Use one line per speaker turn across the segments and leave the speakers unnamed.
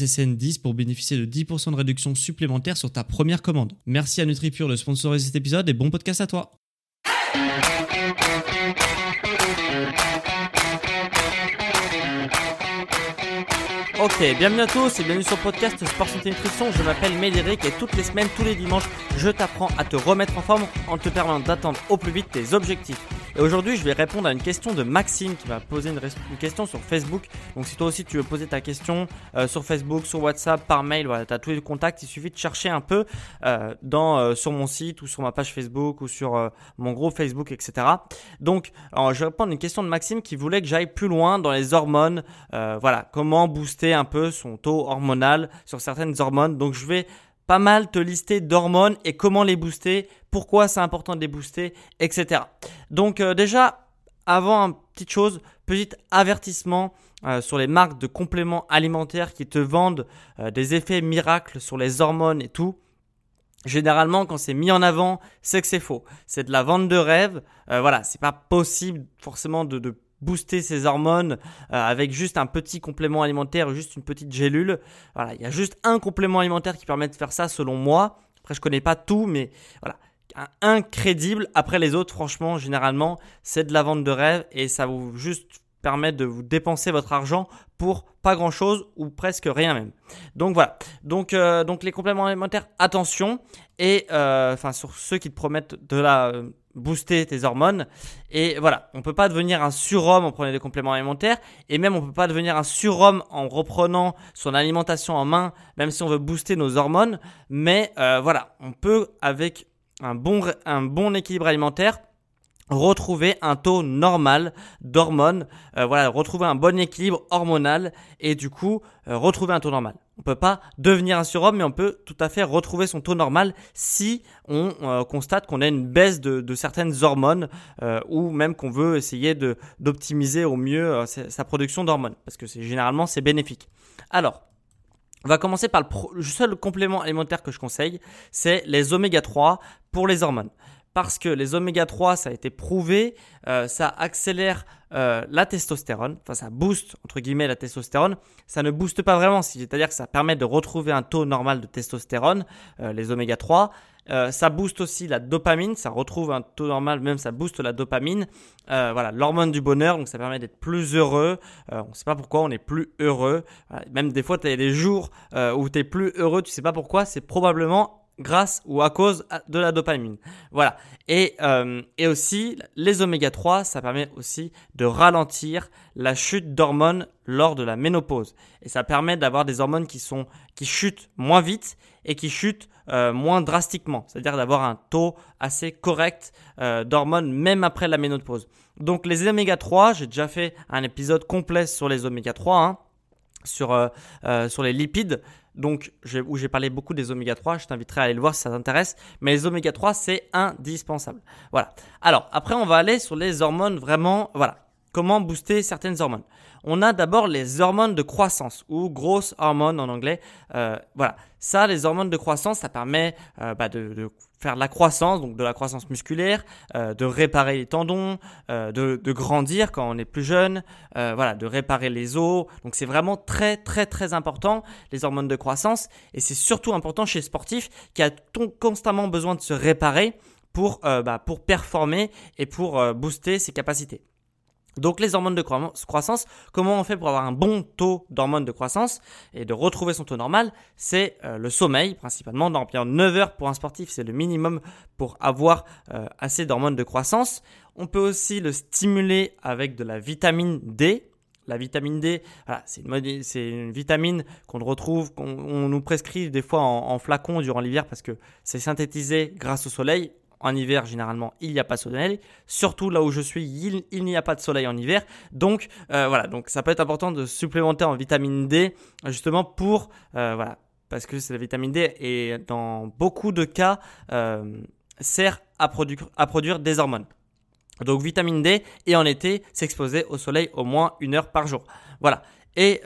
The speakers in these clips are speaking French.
SSN10 pour bénéficier de 10% de réduction supplémentaire sur ta première commande. Merci à NutriPure de sponsoriser cet épisode et bon podcast à toi. Ok, bienvenue à tous et bienvenue sur le podcast Sport Santé Nutrition. Je m'appelle Médéric et toutes les semaines, tous les dimanches, je t'apprends à te remettre en forme en te permettant d'atteindre au plus vite tes objectifs. Et aujourd'hui, je vais répondre à une question de Maxime qui va poser une, question sur Facebook. Donc, si toi aussi tu veux poser ta question euh, sur Facebook, sur WhatsApp, par mail, voilà, tu as tous les contacts. Il suffit de chercher un peu euh, dans, euh, sur mon site ou sur ma page Facebook ou sur mon groupe Facebook, etc. Donc, je vais répondre à une question de Maxime qui voulait que j'aille plus loin dans les hormones. voilà, comment booster un peu son taux hormonal sur certaines hormones. Donc, je vais pas mal te lister d'hormones et comment les booster, pourquoi c'est important de les booster, etc. Donc euh, déjà, avant une petite chose, petit avertissement euh, sur les marques de compléments alimentaires qui te vendent euh, des effets miracles sur les hormones et tout. Généralement, quand c'est mis en avant, c'est que c'est faux. C'est de la vente de rêve. voilà, c'est pas possible forcément de, de booster ses hormones euh, avec juste un petit complément alimentaire juste une petite gélule. Voilà, il y a juste un complément alimentaire qui permet de faire ça selon moi. Après, je connais pas tout, mais voilà. incrédible. Après les autres, franchement, généralement, c'est de la vente de rêve et ça vous juste permet de vous dépenser votre argent pour pas grand chose ou presque rien même. Donc voilà. Donc, euh, les compléments alimentaires, attention. Et euh, enfin sur ceux qui te promettent de la booster tes hormones. Et voilà, on peut pas devenir un surhomme en prenant des compléments alimentaires, et même on peut pas devenir un surhomme en reprenant son alimentation en main, même si on veut booster nos hormones. Mais euh, voilà, on peut avec un bon, un bon équilibre alimentaire retrouver un taux normal d'hormones, euh, voilà, retrouver un bon équilibre hormonal et du coup euh, retrouver un taux normal. On peut pas devenir un surhomme, mais on peut tout à fait retrouver son taux normal si on euh, constate qu'on a une baisse de, certaines hormones ou même qu'on veut essayer d'optimiser au mieux sa production d'hormones, parce que généralement c'est bénéfique. Alors on va commencer par le, le seul complément alimentaire que je conseille, c'est les oméga 3 pour les hormones parce que les oméga 3, ça a été prouvé, euh, ça accélère euh, la testostérone, enfin ça booste entre guillemets la testostérone, ça ne booste pas vraiment, c'est-à-dire que ça permet de retrouver un taux normal de testostérone, euh, les oméga 3. ça booste aussi la dopamine, ça retrouve un taux normal, même ça booste la dopamine. voilà, l'hormone du bonheur, donc ça permet d'être plus heureux. on ne sait pas pourquoi on est plus heureux. même des fois, tu as des jours où tu es plus heureux, tu sais pas pourquoi. C'est probablement grâce ou à cause de la dopamine. Voilà. Et, euh, et aussi, les oméga 3, ça permet aussi de ralentir la chute d'hormones lors de la ménopause. Et ça permet d'avoir des hormones qui, sont, qui chutent moins vite et qui chutent euh, moins drastiquement. C'est-à-dire d'avoir un taux assez correct euh, d'hormones même après la ménopause. Donc les oméga 3, j'ai déjà fait un épisode complet sur les oméga 3. Hein, sur, sur les lipides donc où j'ai parlé beaucoup des oméga 3, je t'inviterai à aller le voir si ça t'intéresse, mais les oméga 3 c'est indispensable. Voilà. Alors après on va aller sur les hormones vraiment, voilà, comment booster certaines hormones. On a d'abord les hormones de croissance ou grosses hormones en anglais. Euh, voilà, ça les hormones de croissance, ça permet euh, bah, de faire de la croissance, donc de la croissance musculaire, euh, de réparer les tendons, euh, de, de, grandir quand on est plus jeune, euh, voilà, de réparer les os. Donc c'est vraiment très très très important les hormones de croissance et c'est surtout important chez les sportifs qui a constamment besoin de se réparer pour bah, pour performer et pour booster ses capacités. Donc les hormones de croissance, comment on fait pour avoir un bon taux d'hormones de croissance et de retrouver son taux normal? C'est euh, le sommeil principalement, dormir 9 heures pour un sportif, c'est le minimum pour avoir euh, assez d'hormones de croissance. On peut aussi le stimuler avec de la vitamine D. La vitamine D, c'est une, vitamine qu'on retrouve, qu'on nous prescrit des fois en, en flacon durant l'hiver parce que c'est synthétisé grâce au soleil. En hiver, généralement, il n'y a pas de soleil. Surtout là où je suis, il, n'y a pas de soleil en hiver. Donc euh, voilà, donc ça peut être important de supplémenter en vitamine D justement pour euh, voilà parce que c'est la vitamine D et dans beaucoup de cas euh, sert à, produire, à produire des hormones. Donc vitamine D et en été s'exposer au soleil au moins une heure par jour. Voilà. Et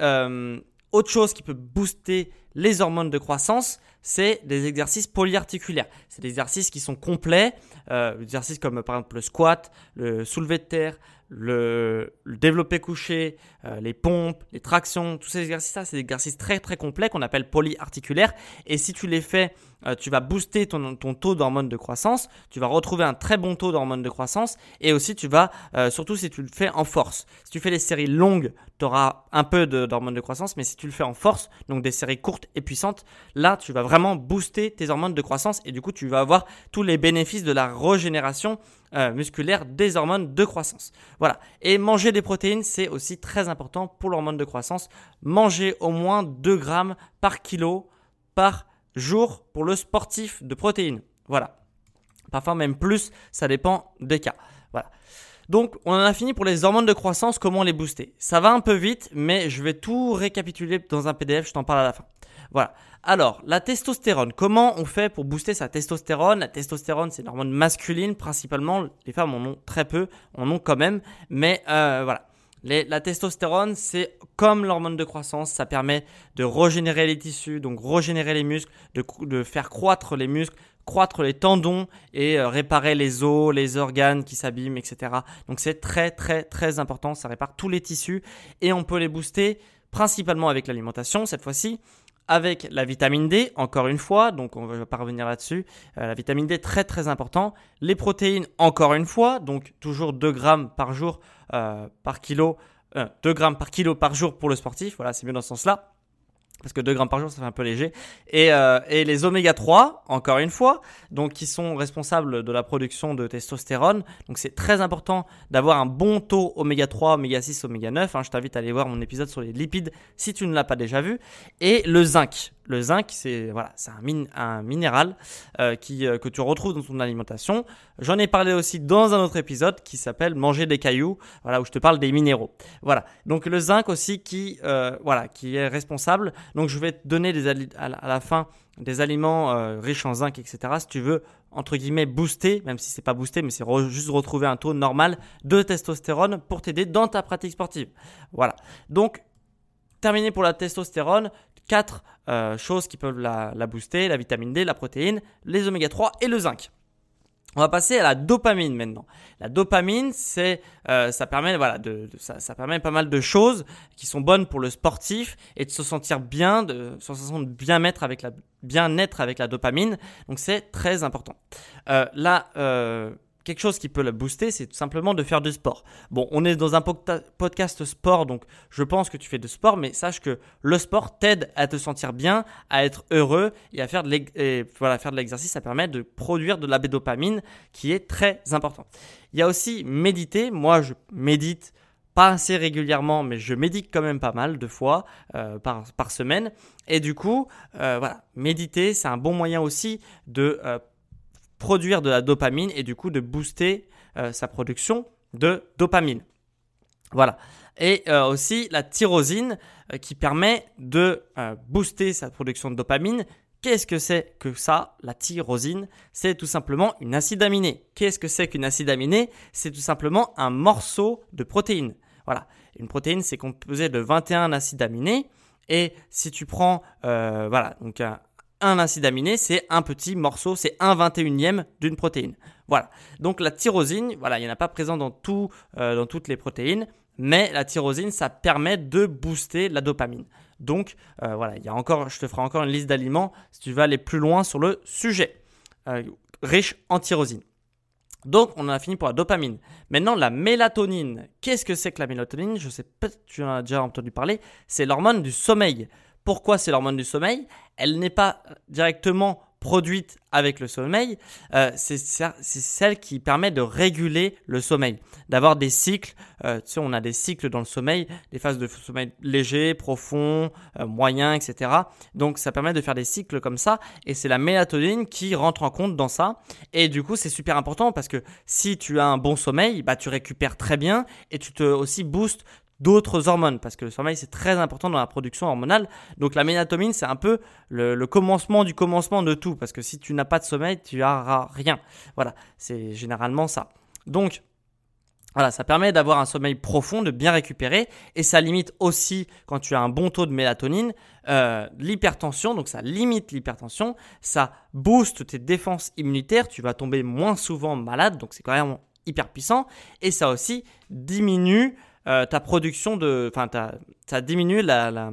autre chose qui peut booster les hormones de croissance, c'est des exercices polyarticulaires. C'est des exercices qui sont complets, euh, exercices comme par exemple le squat, le soulevé de terre, le, développé couché, euh, les pompes, les tractions, tous ces exercices-là, c'est des exercices très très complets qu'on appelle polyarticulaires. Et si tu les fais, euh, tu vas booster ton, taux d'hormones de croissance, tu vas retrouver un très bon taux d'hormones de croissance, et aussi tu vas, euh, surtout si tu le fais en force. Si tu fais les séries longues, tu auras un peu d'hormones de, croissance, mais si tu le fais en force, donc des séries courtes et puissantes, là tu vas vraiment booster tes hormones de croissance, et du coup tu vas avoir tous les bénéfices de la régénération euh, musculaire des hormones de croissance. Voilà. Et manger des protéines, c'est aussi très important pour l'hormone de croissance. Manger au moins 2 grammes par kilo par jour pour le sportif de protéines. Voilà. Parfois même plus, ça dépend des cas. Voilà. Donc, on en a fini pour les hormones de croissance, comment les booster. Ça va un peu vite, mais je vais tout récapituler dans un PDF, je t'en parle à la fin. Voilà. Alors, la testostérone, comment on fait pour booster sa testostérone? La testostérone, c'est une hormone masculine principalement. Les femmes en ont très peu, en ont quand même. Mais euh, voilà. la testostérone, c'est comme l'hormone de croissance, ça permet de régénérer les tissus, donc régénérer les muscles, de, faire croître les muscles, croître les tendons et euh, réparer les os, les organes qui s'abîment, etc. Donc c'est très très très important, ça répare tous les tissus et on peut les booster principalement avec l'alimentation cette fois-ci avec la vitamine D, encore une fois, donc on ne va pas revenir là-dessus. Euh, la vitamine D, très très important. Les protéines, encore une fois, donc toujours 2 grammes par jour euh, par kilo, 2 euh, grammes par kilo par jour pour le sportif, voilà, c'est mieux dans ce sens-là parce que 2 grammes par jour, ça fait un peu léger. Et, euh, et les oméga 3, encore une fois, donc qui sont responsables de la production de testostérone. Donc c'est très important d'avoir un bon taux oméga 3, oméga 6, oméga 9. Hein. Je t'invite à aller voir mon épisode sur les lipides si tu ne l'as pas déjà vu. Et le zinc. Le zinc, c'est voilà, un, minéral euh, euh, que tu retrouves dans ton alimentation. J'en ai parlé aussi dans un autre épisode qui s'appelle Manger des cailloux, voilà, où je te parle des minéraux. Voilà. Donc le zinc aussi qui, euh, est responsable. Donc je vais te donner des à, la, fin des aliments riches en zinc, etc. Si tu veux entre guillemets booster, même si c'est pas booster, mais c'est juste retrouver un taux normal de testostérone pour t'aider dans ta pratique sportive. Voilà. Donc terminé pour la testostérone quatre euh, choses qui peuvent la, booster, la vitamine D, la protéine, les oméga 3 et le zinc. On va passer à la dopamine maintenant. La dopamine, euh, ça permet, pas mal de choses qui sont bonnes pour le sportif et de se sentir bien, de se sentir bien être avec la, dopamine. Donc c'est très important. Euh, là, quelque chose qui peut la booster, c'est tout simplement de faire du sport. Bon, on est dans un podcast sport, donc je pense que tu fais de sport, mais sache que le sport t'aide à te sentir bien, à être heureux et à faire de l'exercice. Ça permet de produire de la dopamine qui est très important. Il y a aussi méditer. Moi, je médite pas assez régulièrement, mais je médite quand même pas mal de fois euh, par, par semaine. Et du coup, euh, voilà, méditer, c'est un bon moyen aussi de euh, produire de la dopamine et du coup de booster euh, sa production de dopamine. Voilà. Et euh, aussi la tyrosine euh, qui permet de booster sa production de dopamine. Qu'est-ce que c'est que ça, la tyrosine? C'est tout simplement une acide aminée. Qu'est-ce que c'est qu'une acide aminée C'est tout simplement un morceau de protéine. Voilà. Une protéine, c'est composé de 21 acides aminés. Et si tu prends, voilà, donc un, un acide aminé, c'est un petit morceau, c'est un 21e d'une protéine. Voilà. Donc la tyrosine, voilà, il n'y en a pas présent euh, dans toutes les protéines, mais la tyrosine, ça permet de booster la dopamine. Donc euh, voilà, il y a encore, je te ferai encore une liste d'aliments si tu veux aller plus loin sur le sujet. Euh, riche en tyrosine. Donc, on en a fini pour la dopamine. Maintenant, la mélatonine. Qu'est-ce que c'est que la mélatonine? Je sais peut-être que tu en as déjà entendu parler. C'est l'hormone du sommeil. Pourquoi c'est l'hormone du sommeil Elle n'est pas directement produite avec le sommeil, euh, c'est celle qui permet de réguler le sommeil, d'avoir des cycles. Euh, tu sais, on a des cycles dans le sommeil, des phases de sommeil léger, profond, euh, moyen, etc. Donc ça permet de faire des cycles comme ça, et c'est la mélatonine qui rentre en compte dans ça. Et du coup, c'est super important parce que si tu as un bon sommeil, bah tu récupères très bien et tu te aussi boostes d'autres hormones, parce que le sommeil c'est très important dans la production hormonale. Donc la mélatonine c'est un peu le, commencement du commencement de tout, parce que si tu n'as pas de sommeil, tu n'auras rien. Voilà, c'est généralement ça. Donc voilà, ça permet d'avoir un sommeil profond, de bien récupérer, et ça limite aussi, quand tu as un bon taux de mélatonine, euh, l'hypertension, donc ça limite l'hypertension, ça booste tes défenses immunitaires, tu vas tomber moins souvent malade, donc c'est quand même hyper puissant, et ça aussi diminue euh, ta production de. Enfin, ça diminue la,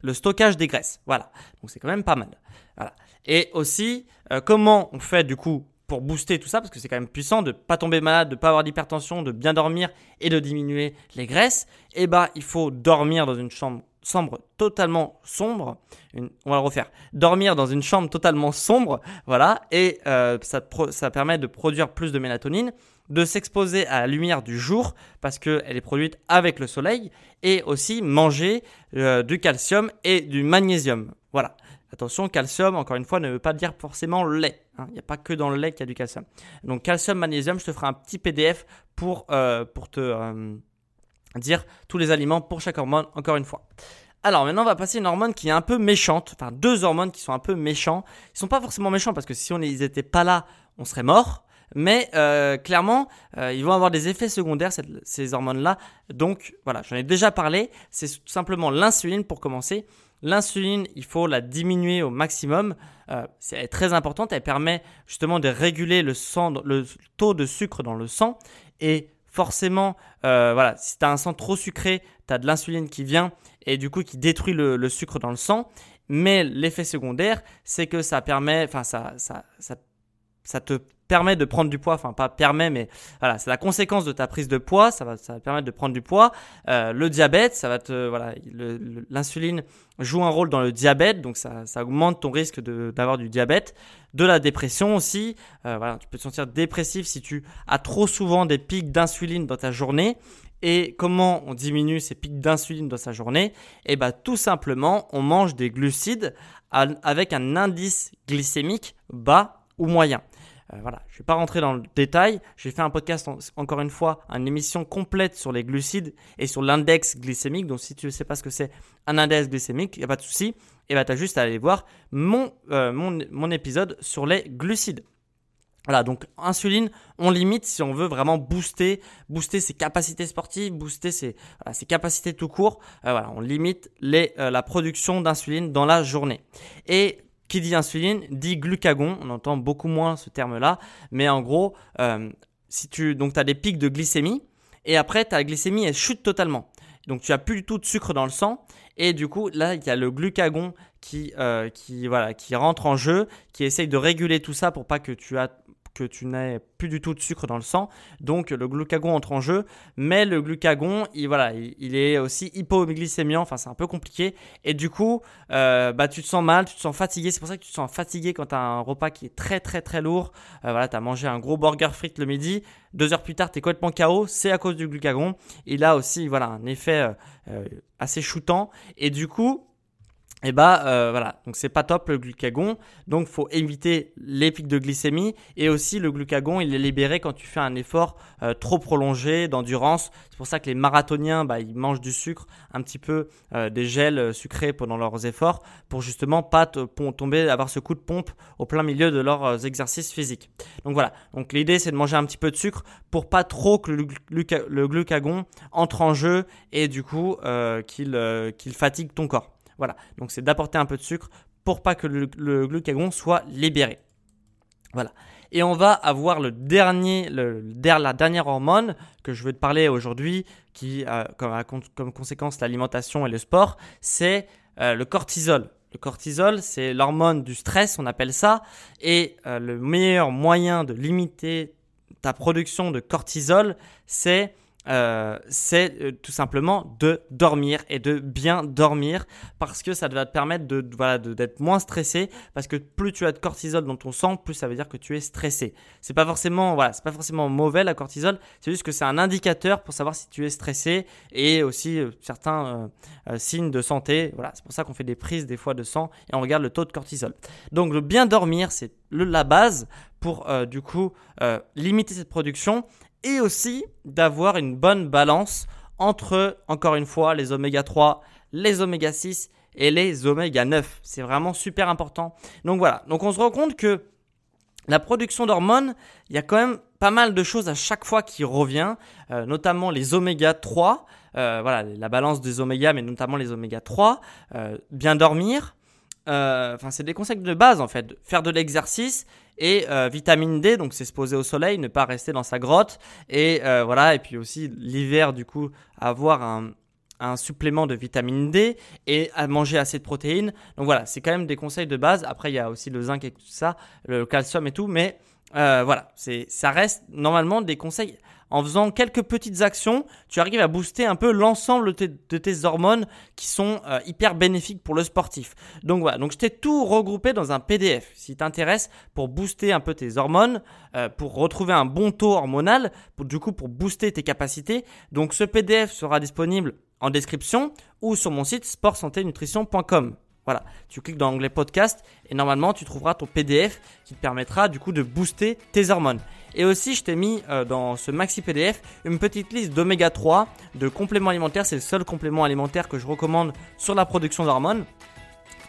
le stockage des graisses. Voilà. Donc c'est quand même pas mal. Voilà. Et aussi, euh, comment on fait du coup pour booster tout ça, parce que c'est quand même puissant de pas tomber malade, de pas avoir d'hypertension, de bien dormir et de diminuer les graisses, eh ben, il faut dormir dans une chambre sombre totalement sombre. on va le refaire. Dormir dans une chambre totalement sombre, voilà, et euh, ça, ça permet de produire plus de mélatonine de s'exposer à la lumière du jour parce qu'elle est produite avec le soleil et aussi manger euh, du calcium et du magnésium. Voilà. Attention, calcium, encore une fois, ne veut pas dire forcément lait. Hein. Il n'y a pas que dans le lait qu'il y a du calcium. Donc calcium, magnésium, je te ferai un petit PDF pour, euh, pour te euh, dire tous les aliments pour chaque hormone, encore une fois. Alors maintenant, on va passer à une hormone qui est un peu méchante. Enfin, deux hormones qui sont un peu méchants. Ils sont pas forcément méchants parce que si on n'était pas là, on serait mort mais euh, clairement, euh, ils vont avoir des effets secondaires, ces hormones-là. Donc voilà, j'en ai déjà parlé, c'est tout simplement l'insuline pour commencer. L'insuline, il faut la diminuer au maximum. Euh, c'est très importante, elle permet justement de réguler le, sang, le taux de sucre dans le sang. Et forcément, voilà, si tu as un sang trop sucré, tu as de l'insuline qui vient et du coup qui détruit le, le sucre dans le sang. Mais l'effet secondaire, c'est que ça permet, enfin ça, ça, ça, ça te permet de prendre du poids, enfin pas permet, mais voilà, c'est la conséquence de ta prise de poids, ça va, ça va permettre de prendre du poids. Euh, le diabète, ça va te, voilà, l'insuline joue un rôle dans le diabète, donc ça, augmente ton risque d'avoir du diabète. De la dépression aussi, euh, voilà, tu peux te sentir dépressif si tu as trop souvent des pics d'insuline dans ta journée. Et comment on diminue ces pics d'insuline dans sa journée? Eh bien tout simplement, on mange des glucides avec un indice glycémique bas ou moyen. Euh, voilà, je ne vais pas rentrer dans le détail. J'ai fait un podcast, encore une fois, une émission complète sur les glucides et sur l'index glycémique. Donc, si tu ne sais pas ce que c'est un index glycémique, il n'y a pas de souci. Et bah, tu as juste à aller voir mon, euh, mon, épisode sur les glucides. Voilà, donc insuline, on limite si on veut vraiment booster, booster ses capacités sportives, booster ses, capacités tout court. Euh, voilà, on limite la production d'insuline dans la journée. Et qui dit insuline dit glucagon. On entend beaucoup moins ce terme-là. Mais en gros, euh, tu as des pics de glycémie et après ta glycémie elle chute totalement. Donc tu as plus du tout de sucre dans le sang et du coup là il y a le glucagon qui euh, qui rentre en jeu, qui essaye de réguler tout ça pour pas que tu as que tu n'aies plus du tout de sucre dans le sang. Donc le glucagon entre en jeu. Mais le glucagon, il, voilà, il, est aussi hypoglycémiant. Enfin, c'est un peu compliqué. Et du coup, euh, bah, tu te sens mal, tu te sens fatigué. C'est pour ça que tu te sens fatigué quand tu as un repas qui est très très très lourd. Euh, voilà, tu as mangé un gros burger frites le midi. Deux heures plus tard, tu es complètement KO. C'est à cause du glucagon. Il a aussi voilà, un effet euh, assez shootant. Et du coup, et eh bah euh, voilà, donc c'est pas top le glucagon, donc faut éviter les pics de glycémie et aussi le glucagon il est libéré quand tu fais un effort euh, trop prolongé d'endurance. C'est pour ça que les marathoniens bah, ils mangent du sucre, un petit peu euh, des gels sucrés pendant leurs efforts pour justement pas tomber avoir ce coup de pompe au plein milieu de leurs exercices physiques. Donc voilà, donc l'idée c'est de manger un petit peu de sucre pour pas trop que le, glucagon entre en jeu et du coup qu'il qu'il fatigue ton corps. Voilà, donc c'est d'apporter un peu de sucre pour pas que le, glucagon soit libéré. Voilà. Et on va avoir le dernier, la dernière hormone que je veux te parler aujourd'hui, qui a comme, conséquence l'alimentation et le sport, c'est euh, le cortisol. Le cortisol, c'est l'hormone du stress, on appelle ça, et euh, le meilleur moyen de limiter ta production de cortisol, c'est euh, c'est euh, tout simplement de dormir et de bien dormir parce que ça va te permettre de voilà d'être moins stressé parce que plus tu as de cortisol dans ton sang plus ça veut dire que tu es stressé. C'est pas forcément voilà c'est pas forcément mauvais la cortisol. C'est juste que c'est un indicateur pour savoir si tu es stressé et aussi euh, certains signes de santé. Voilà c'est pour ça qu'on fait des prises des fois de sang et on regarde le taux de cortisol. Donc le bien dormir c'est la base pour du coup limiter cette production et aussi d'avoir une bonne balance entre, encore une fois, les oméga 3, les oméga 6 et les oméga 9. C'est vraiment super important. Donc voilà, donc on se rend compte que la production d'hormones, il y a quand même pas mal de choses à chaque fois qui revient, euh, notamment les oméga 3, euh, voilà, la balance des oméga, mais notamment les oméga 3, euh, bien dormir, enfin c'est des conseils de base en fait, faire de l'exercice et euh, vitamine D, donc c'est se poser au soleil, ne pas rester dans sa grotte. Et euh, voilà, et puis aussi l'hiver, du coup, avoir un, un, supplément de vitamine D et à manger assez de protéines. Donc voilà, c'est quand même des conseils de base. Après, il y a aussi le zinc et tout ça, le calcium et tout, mais euh, voilà, c'est, ça reste normalement des conseils. En faisant quelques petites actions, tu arrives à booster un peu l'ensemble de, tes hormones qui sont euh, hyper bénéfiques pour le sportif. Donc voilà, donc je t'ai tout regroupé dans un PDF. Si t'intéresse pour booster un peu tes hormones, euh, pour retrouver un bon taux hormonal, pour, du coup pour booster tes capacités. Donc ce PDF sera disponible en description ou sur mon site sportsanténutrition.com. Voilà, tu cliques dans l'onglet podcast et normalement tu trouveras ton PDF qui te permettra du coup de booster tes hormones. Et aussi je t'ai mis euh, dans ce maxi PDF une petite liste d'oméga 3 de compléments alimentaires, c'est le seul complément alimentaire que je recommande sur la production d'hormones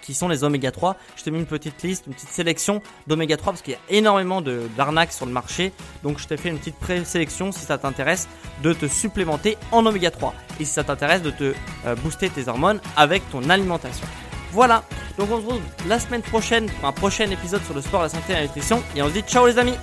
qui sont les oméga 3. Je t'ai mis une petite liste, une petite sélection d'oméga 3 parce qu'il y a énormément d'arnaques sur le marché. Donc je t'ai fait une petite présélection si ça t'intéresse de te supplémenter en oméga 3 et si ça t'intéresse de te euh, booster tes hormones avec ton alimentation. Voilà, donc on se retrouve la semaine prochaine pour un prochain épisode sur le sport, la santé et la nutrition. Et on se dit ciao les amis